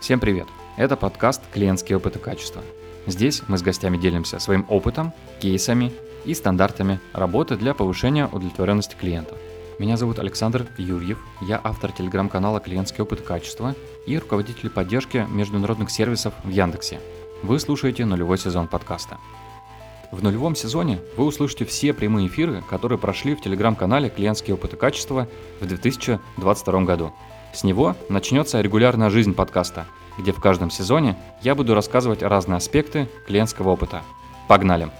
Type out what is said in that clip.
Всем привет! Это подкаст «Клиентские опыты качества». Здесь мы с гостями делимся своим опытом, кейсами и стандартами работы для повышения удовлетворенности клиентов. Меня зовут Александр Юрьев, я автор телеграм-канала «Клиентский опыт качества» и руководитель поддержки международных сервисов в Яндексе. Вы слушаете нулевой сезон подкаста. В нулевом сезоне вы услышите все прямые эфиры, которые прошли в телеграм-канале «Клиентские опыты качества» в 2022 году – с него начнется регулярная жизнь подкаста, где в каждом сезоне я буду рассказывать разные аспекты клиентского опыта. Погнали!